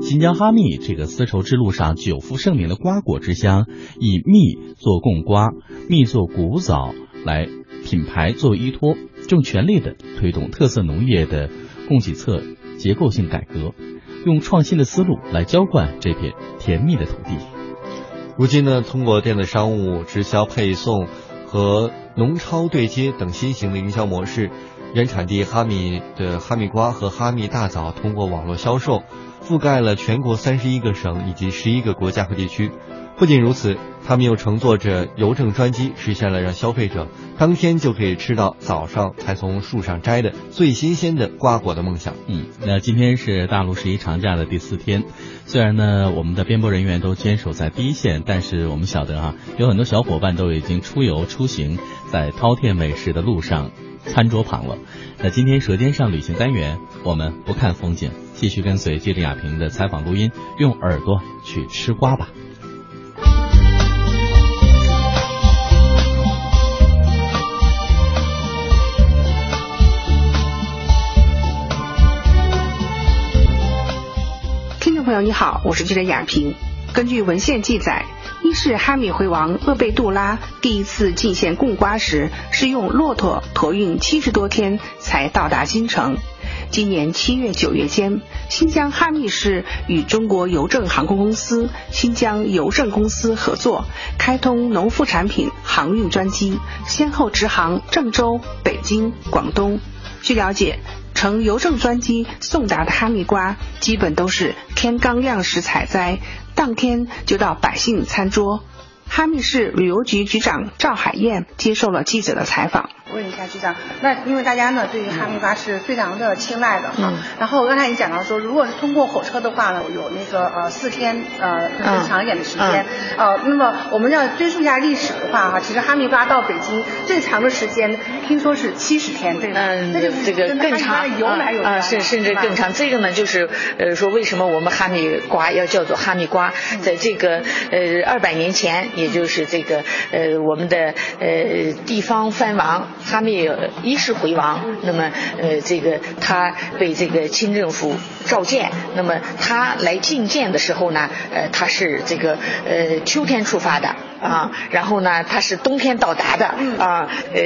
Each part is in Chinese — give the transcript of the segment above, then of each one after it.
新疆哈密这个丝绸之路上久负盛名的瓜果之乡，以蜜做贡瓜、蜜做古枣来品牌作为依托，正全力的推动特色农业的供给侧结构性改革，用创新的思路来浇灌这片甜蜜的土地。如今呢，通过电子商务、直销配送和农超对接等新型的营销模式，原产地哈密的哈密瓜和哈密大枣通过网络销售，覆盖了全国三十一个省以及十一个国家和地区。不仅如此，他们又乘坐着邮政专机，实现了让消费者当天就可以吃到早上才从树上摘的最新鲜的瓜果的梦想。嗯，那今天是大陆十一长假的第四天，虽然呢我们的编播人员都坚守在第一线，但是我们晓得哈，有很多小伙伴都已经出游出行，在饕餮美食的路上餐桌旁了。那今天舌尖上旅行单元，我们不看风景，继续跟随记者亚平的采访录音，用耳朵去吃瓜吧。听众朋友你好，我是记者亚平。根据文献记载，一世哈密回王鄂贝杜拉第一次进献贡瓜时，是用骆驼驮运七十多天才到达京城。今年七月九月间，新疆哈密市与中国邮政航空公司、新疆邮政公司合作，开通农副产品航运专机，先后直航郑州、北京、广东。据了解。乘邮政专机送达的哈密瓜，基本都是天刚亮时采摘，当天就到百姓餐桌。哈密市旅游局局长赵海燕接受了记者的采访。问一下局长，那因为大家呢对于哈密瓜是非常的青睐的哈，然后刚才你讲到说，如果是通过火车的话呢，有那个呃四天呃更长一点的时间，呃，那么我们要追溯一下历史的话哈，其实哈密瓜到北京最长的时间听说是七十天，对吧？嗯，这个更长，由来有啊，甚甚至更长。这个呢就是呃说为什么我们哈密瓜要叫做哈密瓜，在这个呃二百年前，也就是这个呃我们的呃地方藩王。哈密一世回王，那么呃，这个他被这个清政府召见，那么他来觐见的时候呢，呃，他是这个呃秋天出发的。啊，然后呢，它是冬天到达的啊，呃，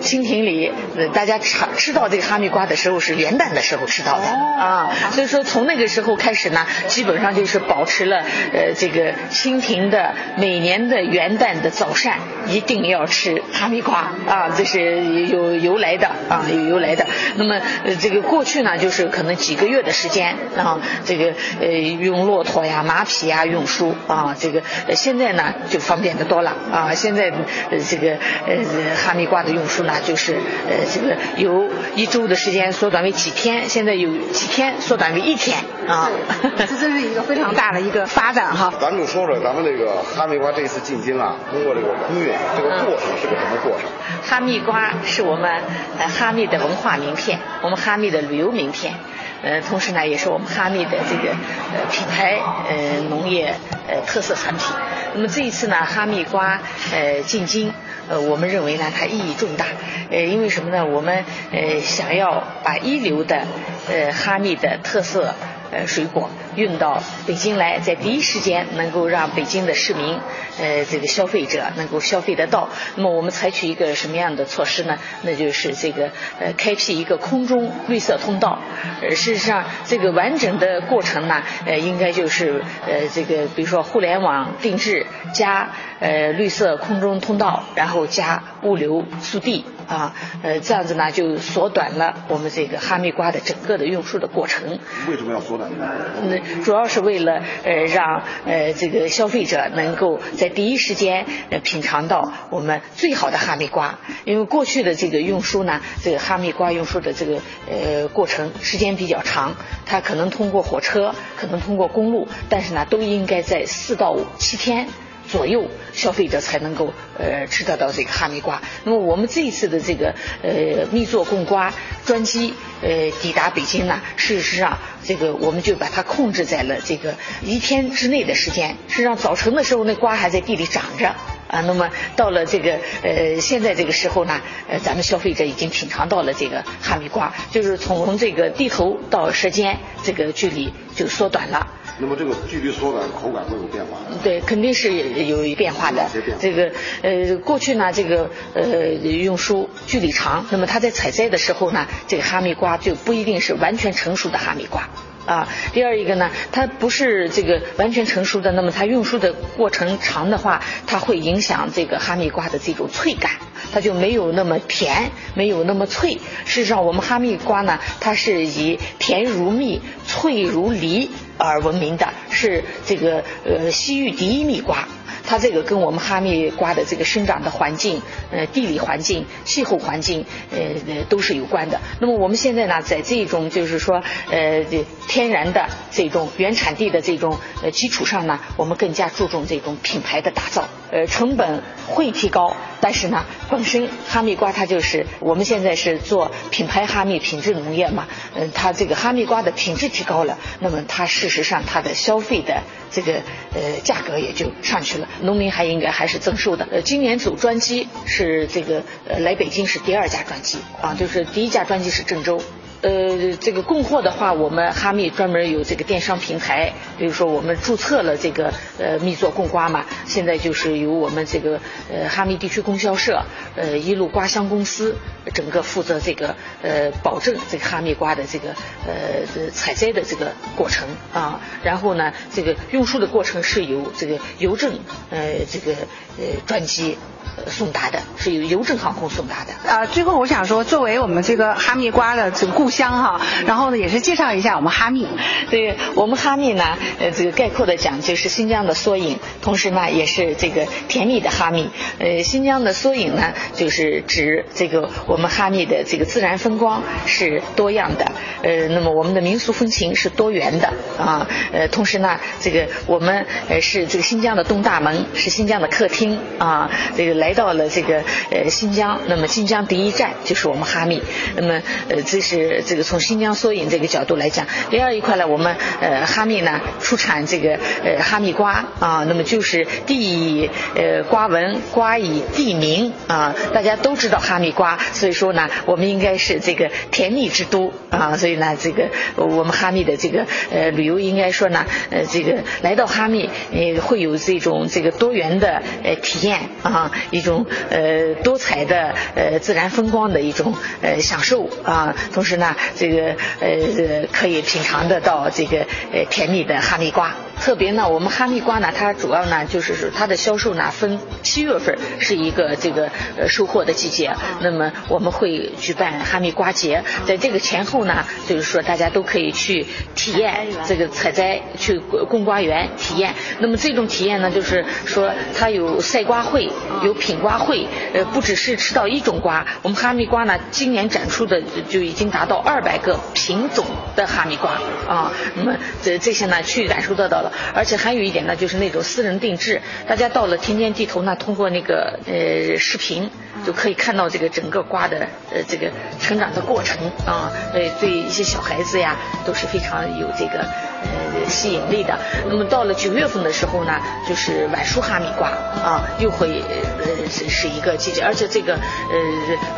蜻蜓里大家吃吃到这个哈密瓜的时候是元旦的时候吃到的啊，所以说从那个时候开始呢，基本上就是保持了呃这个蜻蜓的每年的元旦的早膳一定要吃哈密瓜啊，这是有由来的啊，有由来的。那么呃这个过去呢，就是可能几个月的时间啊，这个呃用骆驼呀、马匹呀运输啊，这个现在呢就方便。的多了啊！现在呃这个呃哈密瓜的运输呢，就是呃这个由一周的时间缩短为几天，现在有几天缩短为一天啊！这真是一个非常 大的一个发展哈。咱们就说说咱们这个哈密瓜这次进京啊，通过这个空运这个过程是个什么过程？哈密瓜是我们呃哈密的文化名片，我们哈密的旅游名片。呃，同时呢，也是我们哈密的这个呃品牌呃农业呃特色产品。那么这一次呢，哈密瓜呃进京，呃，我们认为呢，它意义重大。呃，因为什么呢？我们呃想要把一流的呃哈密的特色。呃，水果运到北京来，在第一时间能够让北京的市民，呃，这个消费者能够消费得到。那么我们采取一个什么样的措施呢？那就是这个呃，开辟一个空中绿色通道。呃，事实上，这个完整的过程呢，呃，应该就是呃，这个比如说互联网定制加呃绿色空中通道，然后加物流速递。啊，呃，这样子呢，就缩短了我们这个哈密瓜的整个的运输的过程。为什么要缩短呢？那主要是为了呃，让呃这个消费者能够在第一时间呃品尝到我们最好的哈密瓜。因为过去的这个运输呢，这个哈密瓜运输的这个呃过程时间比较长，它可能通过火车，可能通过公路，但是呢，都应该在四到五七天。左右消费者才能够呃吃得到这个哈密瓜。那么我们这一次的这个呃蜜做贡瓜专机呃抵达北京呢，事实上这个我们就把它控制在了这个一天之内的时间。实际上早晨的时候那瓜还在地里长着。啊。那么到了这个呃现在这个时候呢，呃咱们消费者已经品尝到了这个哈密瓜，就是从这个地头到舌尖这个距离就缩短了。那么这个距离缩短，口感会有变化？对，肯定是有变化的。这个呃，过去呢，这个呃用书距离长，那么它在采摘的时候呢，这个哈密瓜就不一定是完全成熟的哈密瓜。啊，第二一个呢，它不是这个完全成熟的，那么它运输的过程长的话，它会影响这个哈密瓜的这种脆感，它就没有那么甜，没有那么脆。事实上，我们哈密瓜呢，它是以甜如蜜、脆如梨而闻名的，是这个呃西域第一蜜瓜。它这个跟我们哈密瓜的这个生长的环境、呃地理环境、气候环境，呃呃都是有关的。那么我们现在呢，在这种就是说呃天然的这种原产地的这种呃基础上呢，我们更加注重这种品牌的打造。呃，成本会提高，但是呢，本身哈密瓜它就是我们现在是做品牌哈密品质农业嘛，嗯，它这个哈密瓜的品质提高了，那么它事实上它的消费的这个呃价格也就上去了。农民还应该还是增收的。呃，今年走专机是这个呃来北京是第二架专机啊，就是第一架专机是郑州。呃，这个供货的话，我们哈密专门有这个电商平台，比如说我们注册了这个呃蜜作供瓜嘛，现在就是由我们这个呃哈密地区供销社呃一路瓜乡公司整个负责这个呃保证这个哈密瓜的这个呃采摘的这个过程啊，然后呢这个运输的过程是由这个邮政呃这个呃专机。送达的是由邮政航空送达的。啊，最后我想说，作为我们这个哈密瓜的这个故乡哈，然后呢，也是介绍一下我们哈密。对我们哈密呢，呃，这个概括的讲就是新疆的缩影，同时呢，也是这个甜蜜的哈密。呃，新疆的缩影呢，就是指这个我们哈密的这个自然风光是多样的，呃，那么我们的民俗风情是多元的啊，呃，同时呢，这个我们呃是这个新疆的东大门，是新疆的客厅啊，这个。来到了这个呃新疆，那么新疆第一站就是我们哈密，那么呃这是这个从新疆缩影这个角度来讲。第二一块呢，我们呃哈密呢出产这个呃哈密瓜啊，那么就是地以呃瓜文，瓜以地名啊，大家都知道哈密瓜，所以说呢，我们应该是这个甜蜜之都啊，所以呢，这个我们哈密的这个呃旅游应该说呢，呃这个来到哈密呃会有这种这个多元的呃体验啊。一种呃多彩的呃自然风光的一种呃享受啊，同时呢，这个呃可以品尝得到这个呃甜蜜的哈密瓜。特别呢，我们哈密瓜呢，它主要呢就是说它的销售呢分七月份是一个这个呃收获的季节，那么我们会举办哈密瓜节，在这个前后呢，就是说大家都可以去体验这个采摘，去供瓜园体验。那么这种体验呢，就是说它有赛瓜会，有品瓜会，呃，不只是吃到一种瓜，我们哈密瓜呢今年展出的就已经达到二百个品种的哈密瓜啊，那么这这些呢去感受得到。而且还有一点呢，就是那种私人定制，大家到了田间地头呢，通过那个呃视频就可以看到这个整个瓜的呃这个成长的过程啊，呃对一些小孩子呀都是非常有这个呃吸引力的。那么到了九月份的时候呢，就是晚熟哈密瓜啊，又会呃是是一个季节，而且这个呃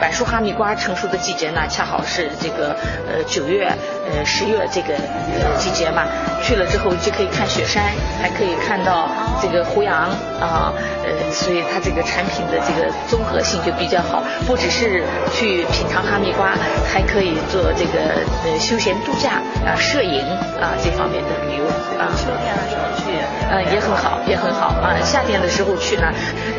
晚熟哈密瓜成熟的季节呢，恰好是这个呃九月呃十月这个呃季节嘛，去了之后就可以看。雪山还可以看到这个胡杨啊，呃，所以它这个产品的这个综合性就比较好，不只是去品尝哈密瓜，还可以做这个呃休闲度假啊、摄影啊这方面的旅游啊。秋天的时候去，嗯，也很好，也很好啊。夏天的时候去呢，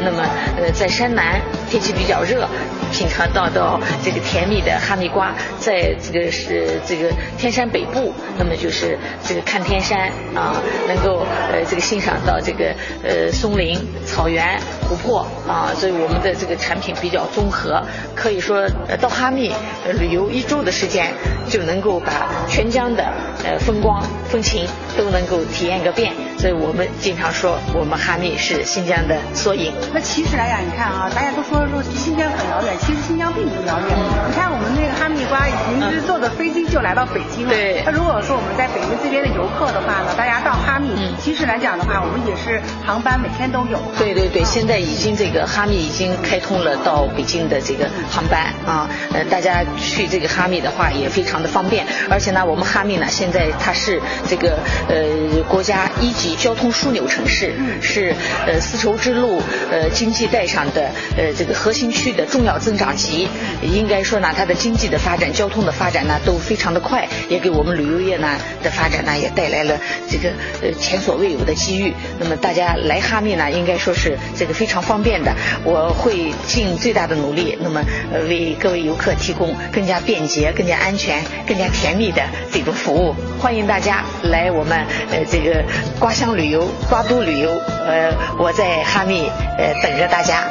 那么呃在山南天气比较热，品尝到到这个甜蜜的哈密瓜，在这个是这个天山北部，那么就是这个看天山啊。能够呃这个欣赏到这个呃松林、草原、湖泊啊，所以我们的这个产品比较综合，可以说呃到哈密旅游一周的时间就能够把全疆的呃风光风情都能够体验个遍。所以我们经常说我们哈密是新疆的缩影。那其实来讲，你看啊，大家都说说新疆很遥远，其实新疆并不遥远。你看我们那个哈密瓜，已经是坐的飞机就来到北京了。对。那如果说我们在北京这边的游客的话呢，大家到哈密，其其实来讲的话，我们也是航班每天都有。对对对，现在已经这个哈密已经开通了到北京的这个航班啊，呃，大家去这个哈密的话也非常的方便，而且呢，我们哈密呢现在它是这个呃国家一级交通枢纽城市，是呃丝绸之路呃经济带上的呃这个核心区的重要增长极，应该说呢，它的经济的发展、交通的发展呢都非常的快，也给我们旅游业呢的发展呢也带来了这个呃前所未有的机遇。那么大家来哈密呢，应该说是这个非非常方便的。我会尽最大的努力，那么呃为各位游客提供更加便捷、更加安全、更加甜蜜的这种服务。欢迎大家来我们呃这个瓜乡旅游、瓜都旅游。呃，我在哈密呃等着大家。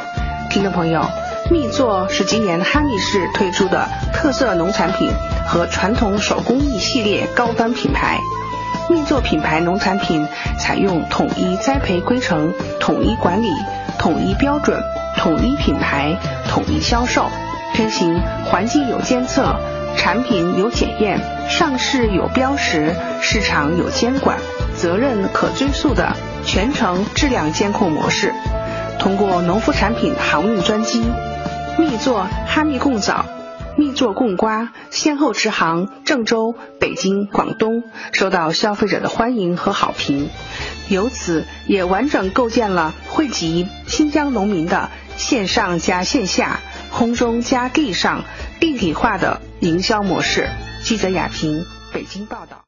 听众朋友，蜜作是今年哈密市推出的特色农产品和传统手工艺系列高端品牌。蜜作品牌农产品采用统一栽培规程、统一管理、统一标准、统一品牌、统一销售，推行环境有监测、产品有检验、上市有标识、市场有监管、责任可追溯的全程质量监控模式。通过农副产品航运专机，密做哈密贡枣。蜜作贡瓜先后直航郑州、北京、广东，受到消费者的欢迎和好评，由此也完整构建了汇集新疆农民的线上加线下、空中加地上立体化的营销模式。记者亚平，北京报道。